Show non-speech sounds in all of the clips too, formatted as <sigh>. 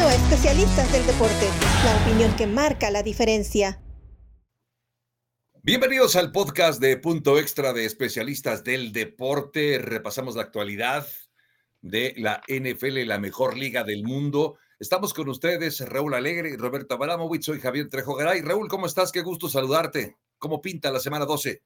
A Especialistas del Deporte, la opinión que marca la diferencia. Bienvenidos al podcast de Punto Extra de Especialistas del Deporte. Repasamos la actualidad de la NFL, la mejor liga del mundo. Estamos con ustedes, Raúl Alegre Roberto Abaramovich. Soy Javier Trejo Garay. Raúl, ¿cómo estás? Qué gusto saludarte. ¿Cómo pinta la semana 12?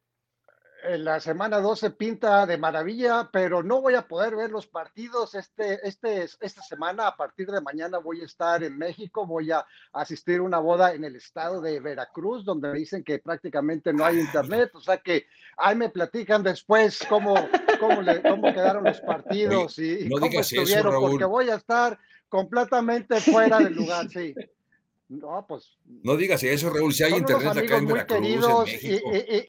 Eh, la semana 12 pinta de maravilla, pero no voy a poder ver los partidos este, este, esta semana. A partir de mañana voy a estar en México, voy a asistir a una boda en el estado de Veracruz, donde me dicen que prácticamente no hay internet, o sea que ahí me platican después cómo, cómo, cómo quedaron los partidos y, cómo estuvieron, porque voy a estar completamente fuera del lugar, sí. <laughs> No, pues. No digas eso, Raúl, si hay internet acá en Veracruz, en México. y,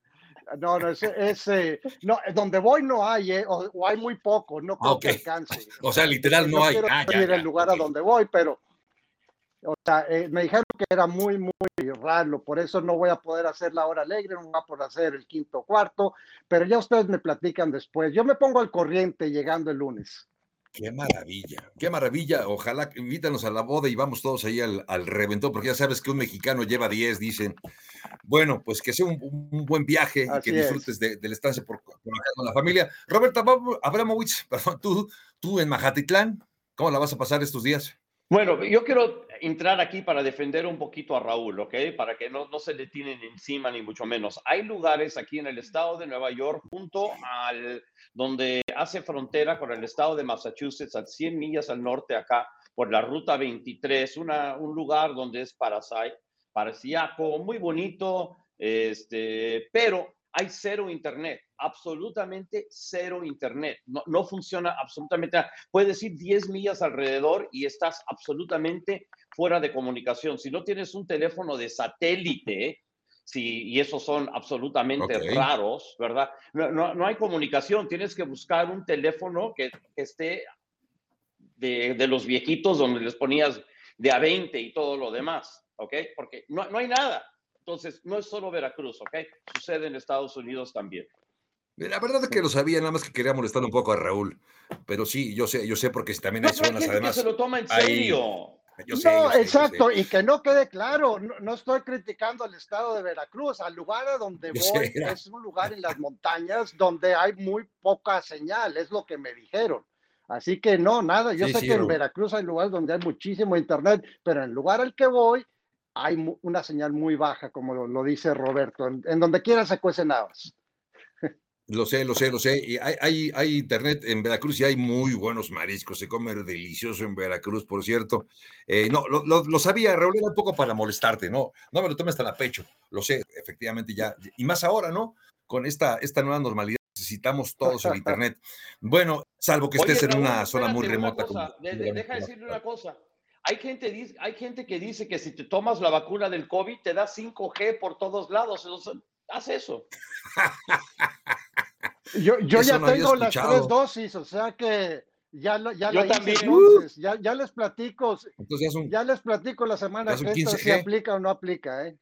no, no, ese, no, donde voy no hay, eh, o, hay muy poco, no creo que alcance. O sea, literal no, hay. Ah, ya, el lugar a donde voy, pero, o sea, eh, me dijeron que era muy, muy raro, por eso no voy a poder hacer la hora alegre, no voy a poder hacer el quinto cuarto, pero ya ustedes me platican después. Yo me pongo al corriente llegando el lunes. Qué maravilla, qué maravilla. Ojalá invítanos a la boda y vamos todos ahí al, al reventón, porque ya sabes que un mexicano lleva 10, dicen. Bueno, pues que sea un, buen viaje y que disfrutes de, la estancia por, con la familia. Roberto Abramovich, tú, tú en Majatitlán, ¿cómo la vas a pasar estos días? Bueno, yo quiero entrar aquí para defender un poquito a Raúl, ¿ok? Para que no, no se le tienen encima ni mucho menos. Hay lugares aquí en el estado de Nueva York, junto al donde hace frontera con el estado de Massachusetts, a 100 millas al norte acá, por la ruta 23, una, un lugar donde es paradisíaco, muy bonito, este, pero hay cero internet, absolutamente cero internet. No, no funciona absolutamente nada. Puedes ir 10 millas alrededor y estás absolutamente fuera de comunicación. Si no tienes un teléfono de satélite, sí, y esos son absolutamente raros, ¿verdad? No, no, no, hay comunicación, tienes que buscar un teléfono que, esté de, de, los viejitos donde les ponías de a 20 y todo lo demás, ¿ok? Porque no, no hay nada. Entonces, no es solo Veracruz, ¿ok? Sucede en Estados Unidos también. La verdad es que lo sabía, nada más que quería molestar un poco a Raúl. Pero sí, yo sé, yo sé porque también hay zonas, además. Que se lo toma en serio. no, exacto, y que no quede claro, no, estoy criticando al estado de Veracruz, al lugar a donde voy es un lugar en las montañas donde hay muy poca señal, es lo que me dijeron. Así que no, nada, yo sé que en Veracruz hay lugares donde hay muchísimo internet, pero en el lugar al que voy hay una señal muy baja, como lo, dice Roberto, en, donde quiera se cuecen habas. Lo sé, lo sé, lo sé. Y hay, hay, internet en Veracruz y hay muy buenos mariscos. Se come delicioso en Veracruz, por cierto. Eh, no, lo, lo, sabía, Raúl, era un poco para molestarte, ¿no? No me lo tomes tan a pecho. Lo sé, efectivamente ya. Y más ahora, ¿no? Con esta, esta nueva normalidad necesitamos todos el <laughs> internet. Bueno, salvo que estés en una zona muy remota. Como, deja decirle una cosa. Hay gente, hay gente que dice que si te tomas la vacuna del COVID te da 5G por todos lados. Haz eso. <laughs> yo, ya tengo las tres dosis, o sea que ya, ya yo también. ya, ya, les platico. ya les platico la semana que esto si aplica o no aplica. ¿eh?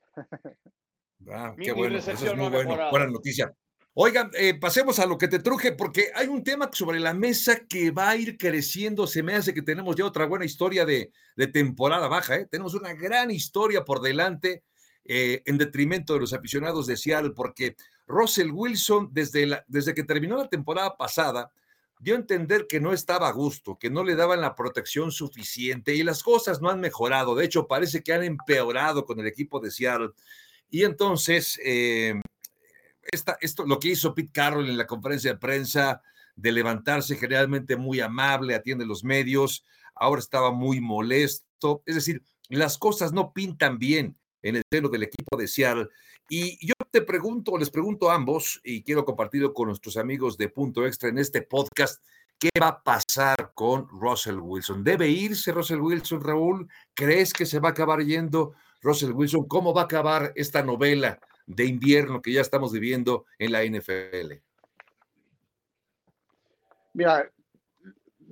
Ah, qué bueno, eso es muy bueno. Buena noticia. Oigan, eh, pasemos a lo que te truje, porque hay un tema sobre la mesa que va a ir creciendo. Se me hace que tenemos ya otra buena historia de, temporada baja. ¿eh? Tenemos una gran historia por delante eh, en detrimento de los aficionados de Seattle, porque Russell Wilson, desde, desde que terminó la temporada pasada, dio a entender que no estaba a gusto, que no le daban la protección suficiente y las cosas no han mejorado. De hecho, parece que han empeorado con el equipo de Seattle. Y entonces, eh, esto, lo que hizo Pete Carroll en la conferencia de prensa, de levantarse generalmente muy amable, atiende los medios, ahora estaba muy molesto. Es decir, las cosas no pintan bien en el seno del equipo de Seattle. Y yo te pregunto, les pregunto a ambos, y quiero compartirlo con nuestros amigos de Punto Extra en este podcast, ¿qué va a pasar con Russell Wilson? ¿Debe irse Russell Wilson, Raúl? ¿Crees que se va a acabar yendo Russell Wilson? ¿Cómo va a acabar esta novela de invierno que ya estamos viviendo en la NFL? Mira,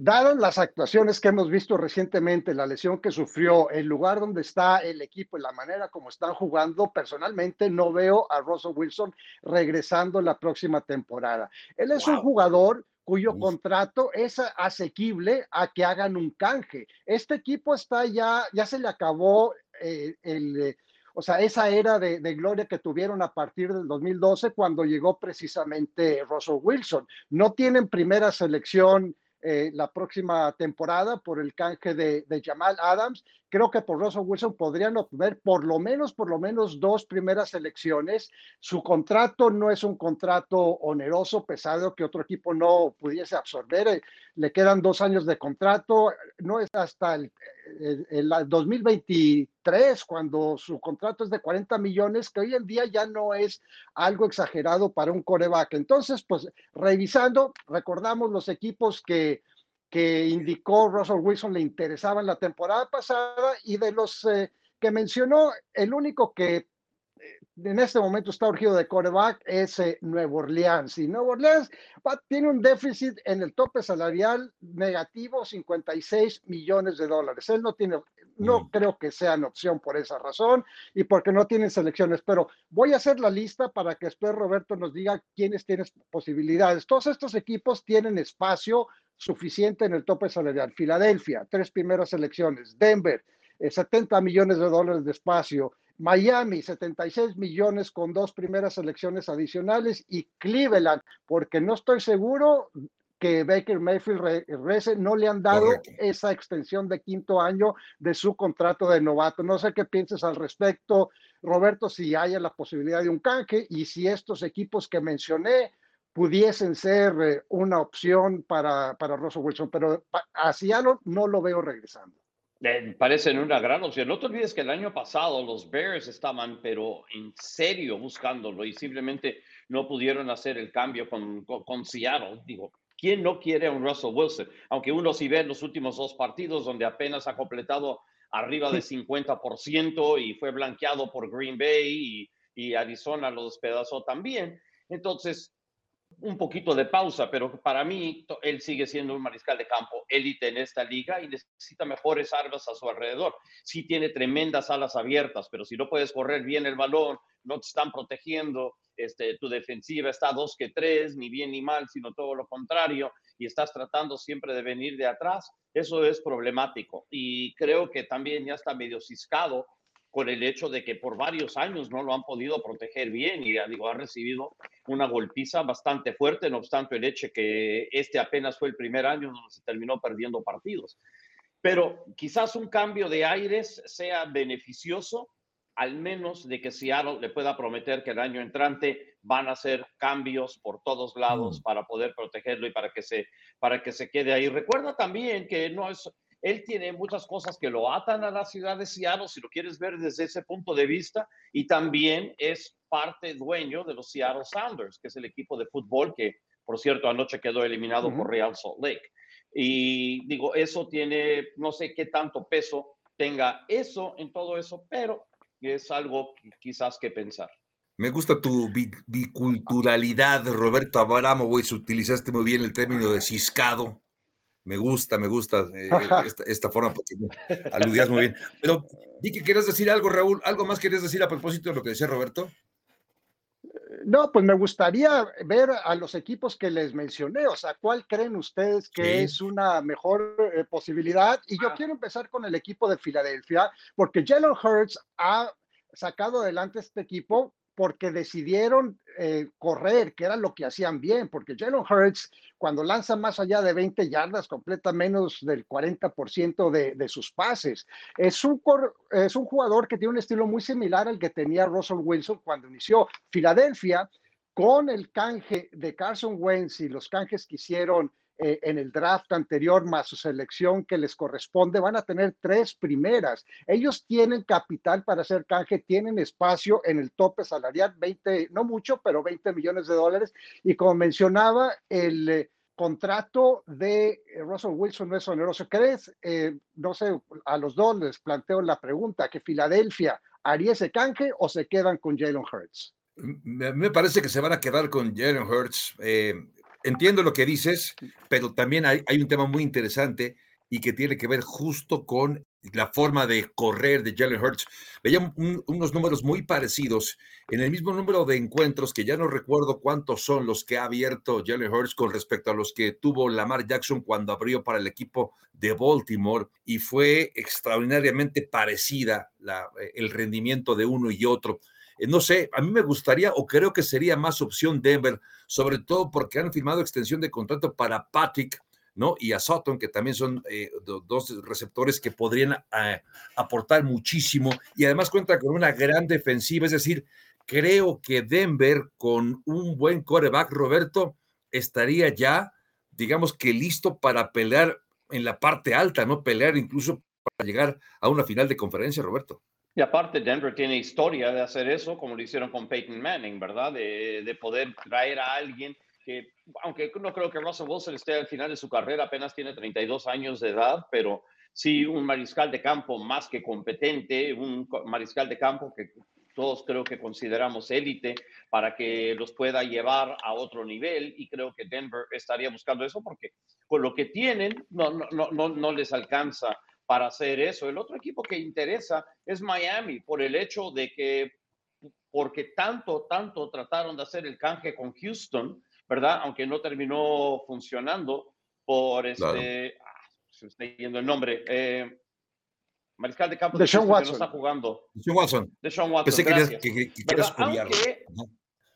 dadas las actuaciones que hemos visto recientemente, la lesión que sufrió, el lugar donde está el equipo y la manera como están jugando, personalmente no veo a Russell Wilson regresando la próxima temporada. Él es un jugador cuyo contrato es asequible a que hagan un canje. Este equipo está ya, ya se le acabó eh, el, eh, o sea, esa era de, de, gloria que tuvieron a partir del 2012 cuando llegó precisamente Russell Wilson. No tienen primera selección eh, la próxima temporada por el canje de, de, Jamal Adams. Creo que por Russell Wilson podrían obtener por lo menos, por lo menos dos primeras elecciones. Su contrato no es un contrato oneroso, pesado, que otro equipo no pudiese absorber. Eh, le quedan dos años de contrato. No es hasta el, el, 2023, cuando su contrato es de 40 millones, que hoy en día ya no es algo exagerado para un coreback. Entonces, pues revisando, recordamos los equipos que que indicó Russell Wilson le interesaba en la temporada pasada y de los eh, que mencionó, el único que eh, en este momento está urgido de coreback es eh, Nuevo Orleans. Y Nuevo Orleans tiene un déficit en el tope salarial negativo, 56 millones de dólares. Él no tiene, no mm. creo que sean opción por esa razón y porque no tienen selecciones, pero voy a hacer la lista para que después Roberto nos diga quiénes tienen posibilidades. Todos estos equipos tienen espacio suficiente en el tope salarial. Filadelfia, tres primeras elecciones. Denver, 70 eh, millones de dólares de espacio. Miami, 76 millones con dos primeras elecciones adicionales. Y Cleveland, porque no estoy seguro que Baker Mayfield regrese, no le han dado esa extensión de quinto año de su contrato de novato. No sé qué pienses al respecto, Roberto, si haya la posibilidad de un canje y si estos equipos que mencioné pudiesen ser eh, una opción para, para Russell Wilson, pero a Seattle no lo veo regresando. Eh, parecen una gran opción. No te olvides que el año pasado los Bears estaban, pero en serio buscándolo y simplemente no pudieron hacer el cambio con, con, Seattle. Digo, ¿quién no quiere a un Russell Wilson? Aunque uno sí ve los últimos dos partidos donde apenas ha completado arriba de 50% y fue blanqueado por Green Bay y, y Arizona lo despedazó también. Entonces, un poquito de pausa, pero para mí él sigue siendo un mariscal de campo élite en esta liga y necesita mejores armas a su alrededor. Sí tiene tremendas alas abiertas, pero si no puedes correr bien el balón, no te están protegiendo, este, tu defensiva está dos que tres, ni bien ni mal, sino todo lo contrario, y estás tratando siempre de venir de atrás, eso es problemático. Y creo que también ya está medio ciscado con el hecho de que por varios años no lo han podido proteger bien y digo, ha recibido una golpiza bastante fuerte, no obstante el hecho que este apenas fue el primer año donde se terminó perdiendo partidos. Pero quizás un cambio de aires sea beneficioso, al menos de que Seattle le pueda prometer que el año entrante van a hacer cambios por todos lados mm. para poder protegerlo y para que se para que se quede ahí. Recuerda también que no es él tiene muchas cosas que lo atan a la ciudad de Seattle, si lo quieres ver desde ese punto de vista, y también es parte dueño de los Seattle Sounders, que es el equipo de fútbol que, por cierto, anoche quedó eliminado por Real Salt Lake. Y digo, eso tiene, no sé qué tanto peso tenga eso en todo eso, pero es algo quizás que pensar. Me gusta tu biculturalidad, Roberto Abramovich. Utilizaste muy bien el término de ciscado. Me gusta, me gusta eh, <laughs> esta, forma, porque aludías muy bien. Pero di que quieres decir algo, Raúl. ¿Algo más querías decir a propósito de lo que decía Roberto? No, pues me gustaría ver a los equipos que les mencioné, o sea, ¿cuál creen ustedes que es una mejor eh, posibilidad? Y yo ah. quiero empezar con el equipo de Filadelfia, porque Jalen Hurts ha sacado adelante este equipo porque decidieron eh, correr, que era lo que hacían bien, porque Jalen Hurts, cuando lanza más allá de 20 yardas, completa menos del 40% de, de, sus pases. Es un, es un jugador que tiene un estilo muy similar al que tenía Russell Wilson cuando inició Filadelfia, con el canje de Carson Wentz y los canjes que hicieron eh, en el draft anterior más su selección que les corresponde, van a tener tres primeras. Ellos tienen capital para hacer canje, tienen espacio en el tope salarial, 20, no mucho, pero 20 millones de dólares. Y como mencionaba, el eh, contrato de eh, Russell Wilson no es oneroso. ¿Crees? no sé, a los dos les planteo la pregunta, que Filadelfia haría ese canje o se quedan con Jalen Hurts? Me parece que se van a quedar con Jalen Hurts entiendo lo que dices, pero también hay, un tema muy interesante y que tiene que ver justo con la forma de correr de Jalen Hurts. Veía unos números muy parecidos en el mismo número de encuentros que ya no recuerdo cuántos son los que ha abierto Jalen Hurts con respecto a los que tuvo Lamar Jackson cuando abrió para el equipo de Baltimore y fue extraordinariamente parecida la, el rendimiento de uno y otro. Eh, no sé, a mí me gustaría o creo que sería más opción Denver, sobre todo porque han firmado extensión de contrato para Patrick, ¿no? Y a Sutton, que también son eh, dos receptores que podrían eh, aportar muchísimo y además cuenta con una gran defensiva, es decir, creo que Denver con un buen coreback, Roberto, estaría ya, digamos que listo para pelear en la parte alta, ¿no? Pelear incluso para llegar a una final de conferencia, Roberto. Y aparte, Denver tiene historia de hacer eso, como lo hicieron con Peyton Manning, ¿verdad? De, de, poder traer a alguien que, aunque no creo que Russell Wilson esté al final de su carrera, apenas tiene 32 años de edad, pero sí un mariscal de campo más que competente, un mariscal de campo que todos creo que consideramos élite para que los pueda llevar a otro nivel y creo que Denver estaría buscando eso porque con lo que tienen no, no, no, no les alcanza para hacer eso. El otro equipo que interesa es Miami por el hecho de que, porque tanto, tanto trataron de hacer el canje con Houston, ¿verdad? Aunque no terminó funcionando por este, ah, se está yendo el nombre, eh, Mariscal de campo de Sean Watson. no está jugando. De Sean Watson. De Sean Watson. Pensé que, que, que, aunque,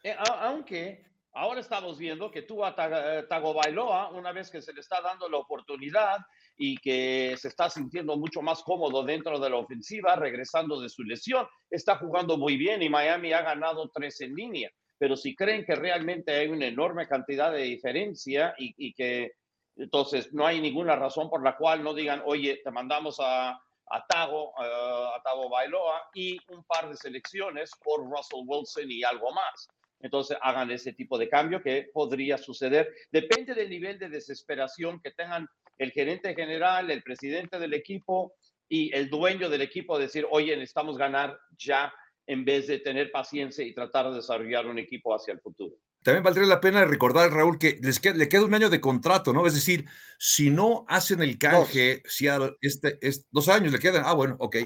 eh, aunque ahora estamos viendo que tú a Tago Bailoa, una vez que se le está dando la oportunidad, y que se está sintiendo mucho más cómodo dentro de la ofensiva, regresando de su lesión. Está jugando muy bien y Miami ha ganado tres en línea. Pero si creen que realmente hay una enorme cantidad de diferencia y, que entonces no hay ninguna razón por la cual no digan, oye, te mandamos a, a Tago, a Tago Bailoa y un par de selecciones por Russell Wilson y algo más. Entonces hagan ese tipo de cambio que podría suceder. Depende del nivel de desesperación que tengan el gerente general, el presidente del equipo y el dueño del equipo decir, oye, necesitamos ganar ya en vez de tener paciencia y tratar de desarrollar un equipo hacia el futuro. También valdría la pena recordar, Raúl, que les queda, le queda un año de contrato, ¿no? Es decir, si no hacen el canje, si este, es, dos años le quedan, ah, bueno, ok.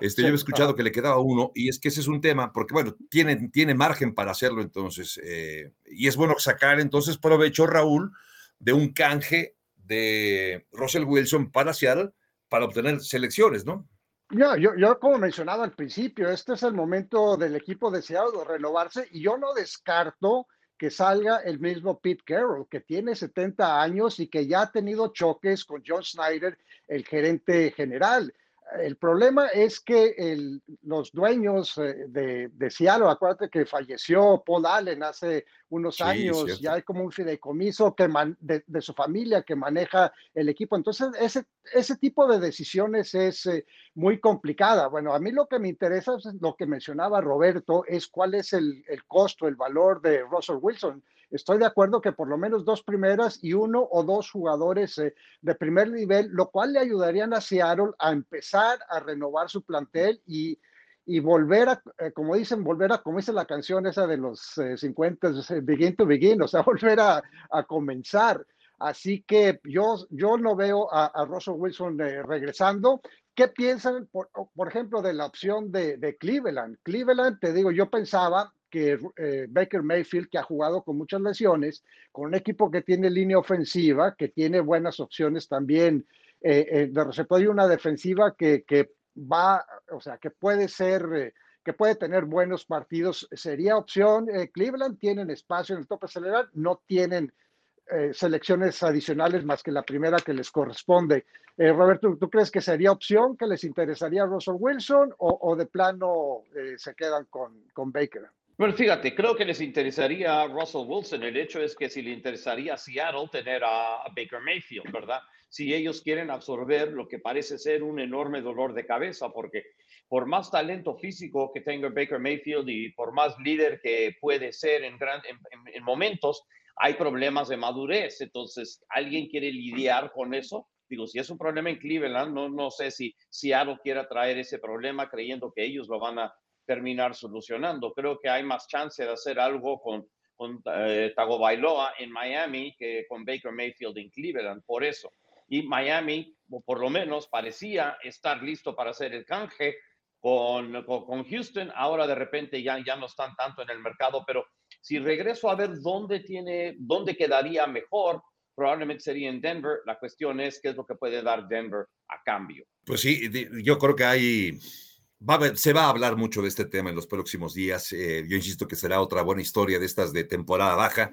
Este, yo he escuchado que le quedaba uno, y es que ese es un tema, porque bueno, tiene, tiene margen para hacerlo entonces, eh, y es bueno sacar entonces provecho, Raúl, de un canje de Russell Wilson para Seattle para obtener selecciones, ¿no? Ya, yo, yo como mencionaba al principio, este es el momento del equipo de Seattle de renovarse y yo no descarto que salga el mismo Pete Carroll, que tiene 70 años y que ya ha tenido choques con John Snyder, el gerente general el problema es que los dueños eh, de, de, Seattle, acuérdate que falleció Paul Allen hace unos años, ya hay como un fideicomiso que de, su familia que maneja el equipo. Entonces, ese, ese tipo de decisiones es eh, muy complicada. Bueno, a mí lo que me interesa, es lo que mencionaba Roberto, es cuál es el, el costo, el valor de Russell Wilson estoy de acuerdo que por lo menos dos primeras y uno o dos jugadores eh, de primer nivel, lo cual le ayudarían a Seattle a empezar a renovar su plantel y, y volver a, eh, como dicen, volver a, como dice la canción esa de los 50, eh, begin to begin, o sea, <laughs> volver a, a comenzar. Así que yo, yo no veo a, a Russell Wilson regresando. ¿Qué piensan, por, por, ejemplo, de la opción de, de Cleveland? Cleveland, te digo, yo pensaba que eh, Baker Mayfield, que ha jugado con muchas lesiones, con un equipo que tiene línea ofensiva, que tiene buenas opciones también eh, eh, de receptor y una defensiva que, que, va, o sea, que puede ser, que puede tener buenos partidos, sería opción. Cleveland tienen espacio en el tope acelerar, no tienen selecciones adicionales más que la primera que les corresponde. Roberto, ¿tú crees que sería opción que les interesaría a Russell Wilson o, o de plano se quedan con, con Baker? Bueno, fíjate, creo que les interesaría a Russell Wilson. El hecho es que si le interesaría a Seattle tener a, Baker Mayfield, ¿verdad? Si ellos quieren absorber lo que parece ser un enorme dolor de cabeza, porque por más talento físico que tenga Baker Mayfield y por más líder que puede ser en, gran, en, momentos, hay problemas de madurez. Entonces, ¿alguien quiere lidiar con eso? Digo, si es un problema en Cleveland, no, no sé si Seattle quiera traer ese problema creyendo que ellos lo van a terminar solucionando. Creo que hay más chance de hacer algo con, con eh, Tagovailoa en Miami que con Baker Mayfield en Cleveland, por eso. y Miami, o por lo menos parecía estar listo para hacer el canje con, con, Houston, ahora de repente ya, ya no están tanto en el mercado, pero si regreso a ver dónde tiene, dónde quedaría mejor, probablemente sería en Denver. La cuestión es qué es lo que puede dar Denver a cambio. Pues sí, yo creo que hay, se va a hablar mucho de este tema en los próximos días. Eh, yo insisto que será otra buena historia de estas de temporada baja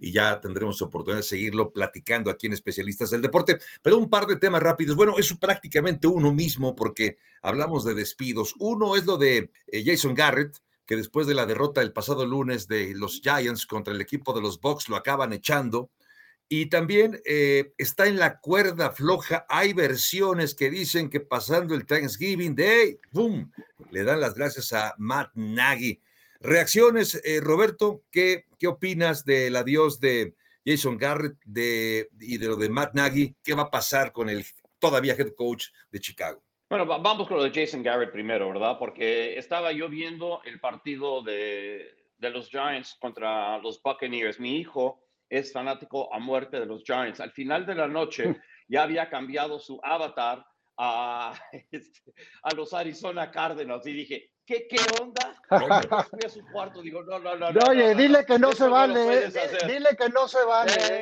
y ya tendremos oportunidad de seguirlo platicando aquí en Especialistas del Deporte. Pero un par de temas rápidos. Bueno, es prácticamente uno mismo porque hablamos de despidos. Uno es lo de eh, Jason Garrett, que después de la derrota el pasado lunes de los Giants contra el equipo de los Bucks lo acaban echando. Y también eh, está en la cuerda floja. Hay versiones que dicen que pasando el Thanksgiving Day, ¡boom! Le dan las gracias a Matt Nagy. Reacciones, eh, Roberto, ¿qué, ¿qué opinas del adiós de Jason Garrett de, y de lo de Matt Nagy? ¿Qué va a pasar con el todavía head coach de Chicago? Bueno, vamos con lo de Jason Garrett primero, ¿verdad? Porque estaba yo viendo el partido de, de los Giants contra los Buccaneers. Mi hijo es fanático a muerte de los Giants. Al final de la noche ya había cambiado su avatar a, <laughs> este, a los Arizona Cardinals y dije, ¿qué, qué onda? Fui a su cuarto, digo, no, no, no. Oye, dile que no se vale, dile que no se vale.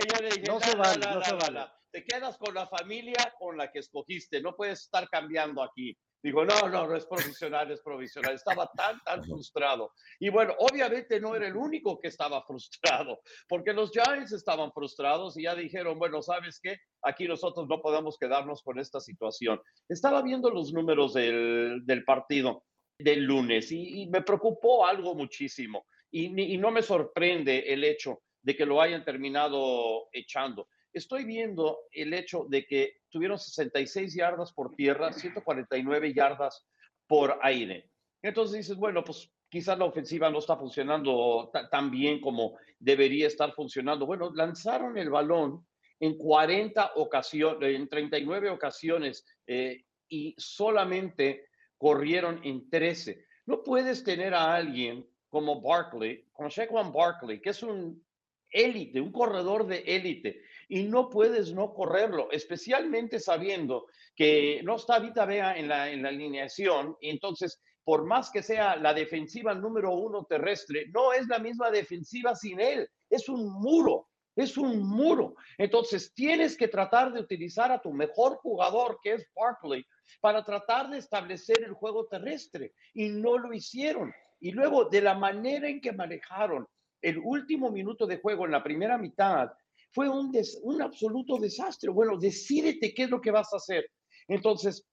no se vale, no se vale. Te quedas con la familia con la que escogiste, no puedes estar cambiando aquí. Digo, no, no, no es provisional, es provisional. Estaba tan, tan frustrado. Y bueno, obviamente no era el único que estaba frustrado, porque los Giants estaban frustrados y ya dijeron, bueno, ¿sabes qué? Aquí nosotros no podemos quedarnos con esta situación. Estaba viendo los números del, del partido del lunes y, me preocupó algo muchísimo. Y, y no me sorprende el hecho de que lo hayan terminado echando. Estoy viendo el hecho de que tuvieron 66 yardas por tierra, 149 yardas por aire. Entonces dices, bueno, pues quizás la ofensiva no está funcionando tan bien como debería estar funcionando. Bueno, lanzaron el balón en 40 ocasiones, en 39 ocasiones eh, y solamente corrieron en 13. No puedes tener a alguien como Barkley, como Shaquan Barkley, que es un élite, un corredor de élite, y no puedes no correrlo, especialmente sabiendo que no está Vita Vea en la, en la alineación, y entonces, por más que sea la defensiva número uno terrestre, no es la misma defensiva sin él, es un muro, es un muro. Entonces, tienes que tratar de utilizar a tu mejor jugador, que es Barkley, para tratar de establecer el juego terrestre, y no lo hicieron. Y luego, de la manera en que manejaron el último minuto de juego en la primera mitad, fue un, absoluto desastre. Bueno, decídete qué es lo que vas a hacer. Entonces,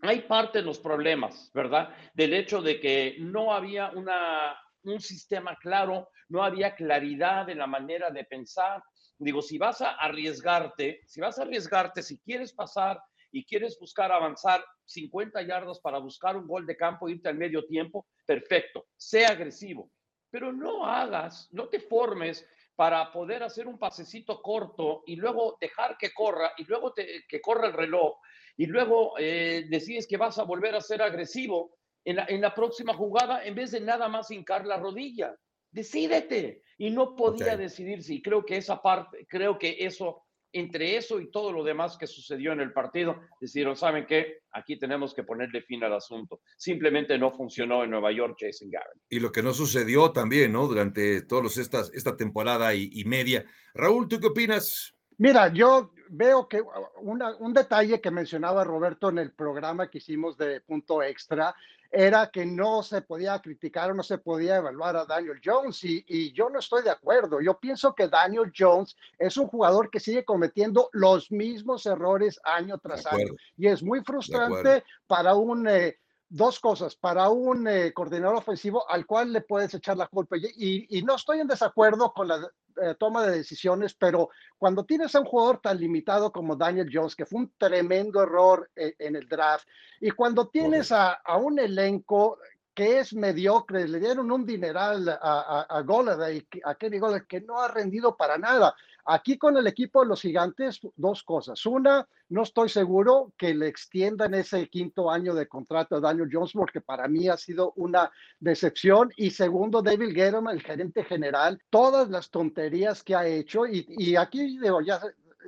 hay parte de los problemas, ¿verdad? Del hecho de que no había un sistema claro, no había claridad en la manera de pensar. Digo, si vas a arriesgarte, si vas a arriesgarte, si quieres pasar y quieres buscar avanzar 50 yardas para buscar un gol de campo, irte al medio tiempo, perfecto, sea agresivo, pero no hagas, no te formes para poder hacer un pasecito corto y luego dejar que corra y luego que corra el reloj y luego eh, decides que vas a volver a ser agresivo en la, en la, próxima jugada en vez de nada más hincar la rodilla. Decídete. Y no podía decidirse. Y creo que esa parte, creo que eso entre eso y todo lo demás que sucedió en el partido, decidieron, ¿saben qué? Aquí tenemos que ponerle fin al asunto. Simplemente no funcionó en Nueva York Jason Garrett. Y lo que no sucedió también, ¿no? Durante todos estas, esta temporada y, media. Raúl, ¿tú qué opinas? Mira, yo veo que un detalle que mencionaba Roberto en el programa que hicimos de punto extra era que no se podía criticar o no se podía evaluar a Daniel Jones y, yo no estoy de acuerdo. Yo pienso que Daniel Jones es un jugador que sigue cometiendo los mismos errores año tras año y es muy frustrante para un... Eh, dos cosas, para un eh, coordinador ofensivo al cual le puedes echar la culpa. Y, y, no estoy en desacuerdo con la eh, toma de decisiones, pero cuando tienes a un jugador tan limitado como Daniel Jones, que fue un tremendo error eh, en el draft, y cuando tienes a, a, un elenco que es mediocre, le dieron un dineral a, a, a a Kenny Golladay, que no ha rendido para nada. Aquí con el equipo de los gigantes, dos cosas. Una, no estoy seguro que le extiendan ese quinto año de contrato a Daniel Jones, porque para mí ha sido una decepción. Y segundo, David Guerrero, el gerente general, todas las tonterías que ha hecho. Y, y aquí digo, ya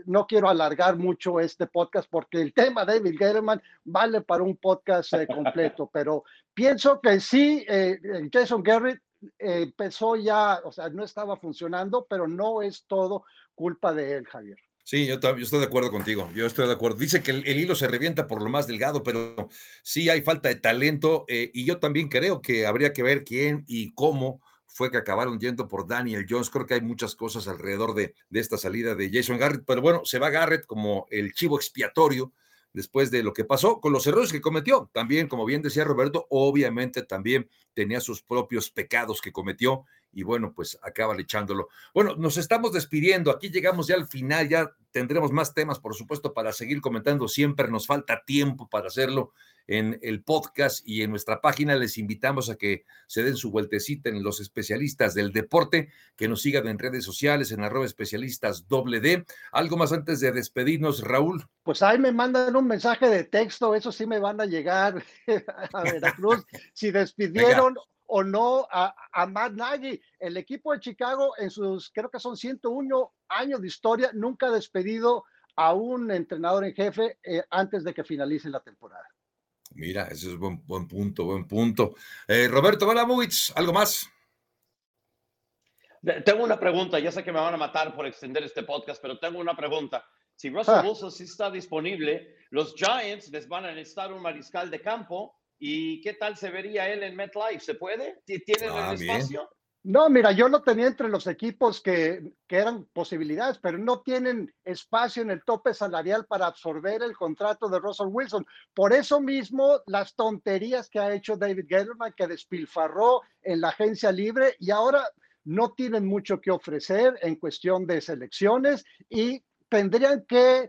no quiero alargar mucho este podcast porque el tema de David Gettleman vale para un podcast eh, completo, <laughs> pero pienso que sí, eh, Jason Garrett empezó ya, o sea, no estaba funcionando, pero no es todo culpa de él, Javier. Sí, yo, estoy de acuerdo contigo, yo estoy de acuerdo. Dice que el, hilo se revienta por lo más delgado, pero sí hay falta de talento y yo también creo que habría que ver quién y cómo fue que acabaron yendo por Daniel Jones. Creo que hay muchas cosas alrededor de, de esta salida de Jason Garrett, pero bueno, se va Garrett como el chivo expiatorio después de lo que pasó con los errores que cometió. También, como bien decía Roberto, obviamente también tenía sus propios pecados que cometió y bueno, pues acaba echándolo. Bueno, nos estamos despidiendo. Aquí llegamos ya al final, ya tendremos más temas, por supuesto, para seguir comentando. Siempre nos falta tiempo para hacerlo en el podcast y en nuestra página. Les invitamos a que se den su vueltecita en los especialistas del deporte, que nos sigan en redes sociales, en arroba especialistas doble D. Algo más antes de despedirnos, Raúl. Pues ahí me mandan un mensaje de texto, eso sí me van a llegar <laughs> a Veracruz, si despidieron o no a, a, Matt Nagy. El equipo de Chicago en sus, creo que son 101 años de historia, nunca ha despedido a un entrenador en jefe eh, antes de que finalice la temporada. Mira, ese es buen, buen punto, buen punto. Eh, Roberto Balamovich, ¿algo más? Tengo una pregunta, ya sé que me van a matar por extender este podcast, pero tengo una pregunta. Si Russell ah. Wilson sí está disponible, los Giants les van a necesitar un mariscal de campo. ¿Y qué tal se vería él en MetLife? ¿Se puede? ¿Tienen el ah, espacio? No, mira, yo lo tenía entre los equipos que, eran posibilidades, pero no tienen espacio en el tope salarial para absorber el contrato de Russell Wilson. Por eso mismo, las tonterías que ha hecho David Gettleman, que despilfarró en la agencia libre y ahora no tienen mucho que ofrecer en cuestión de selecciones y tendrían que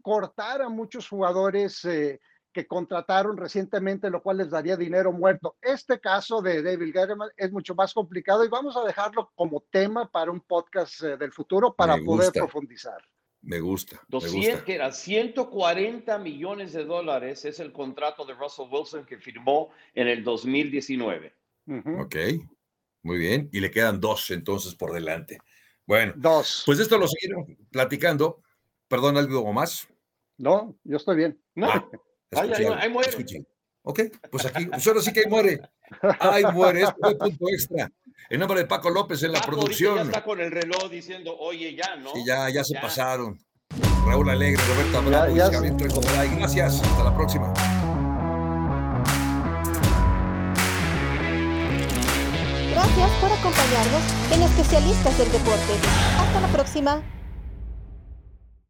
cortar a muchos jugadores. Eh, que contrataron recientemente, lo cual les daría dinero muerto. Este caso de David Guerrero es mucho más complicado y vamos a dejarlo como tema para un podcast eh, del futuro para poder profundizar. Me gusta. 200, que era 140 millones de dólares es el contrato de Russell Wilson que firmó en el 2019. Ok, muy bien. Y le quedan dos entonces por delante. Bueno, dos. Pues esto lo seguiremos platicando. Perdón, ¿algo más? No, yo estoy bien. No. Ah. <laughs> Ahí, muere. Ok, pues aquí, pues ahora sí que ahí muere. Ahí muere, es un punto extra. En nombre de Paco López en la producción. Ya está con el reloj diciendo, oye, ya, ¿no? Sí, ya, ya se pasaron. Raúl Alegre, Roberto Abramo, Gracias, hasta la próxima. Gracias por acompañarnos en Especialistas del Deporte. Hasta la próxima.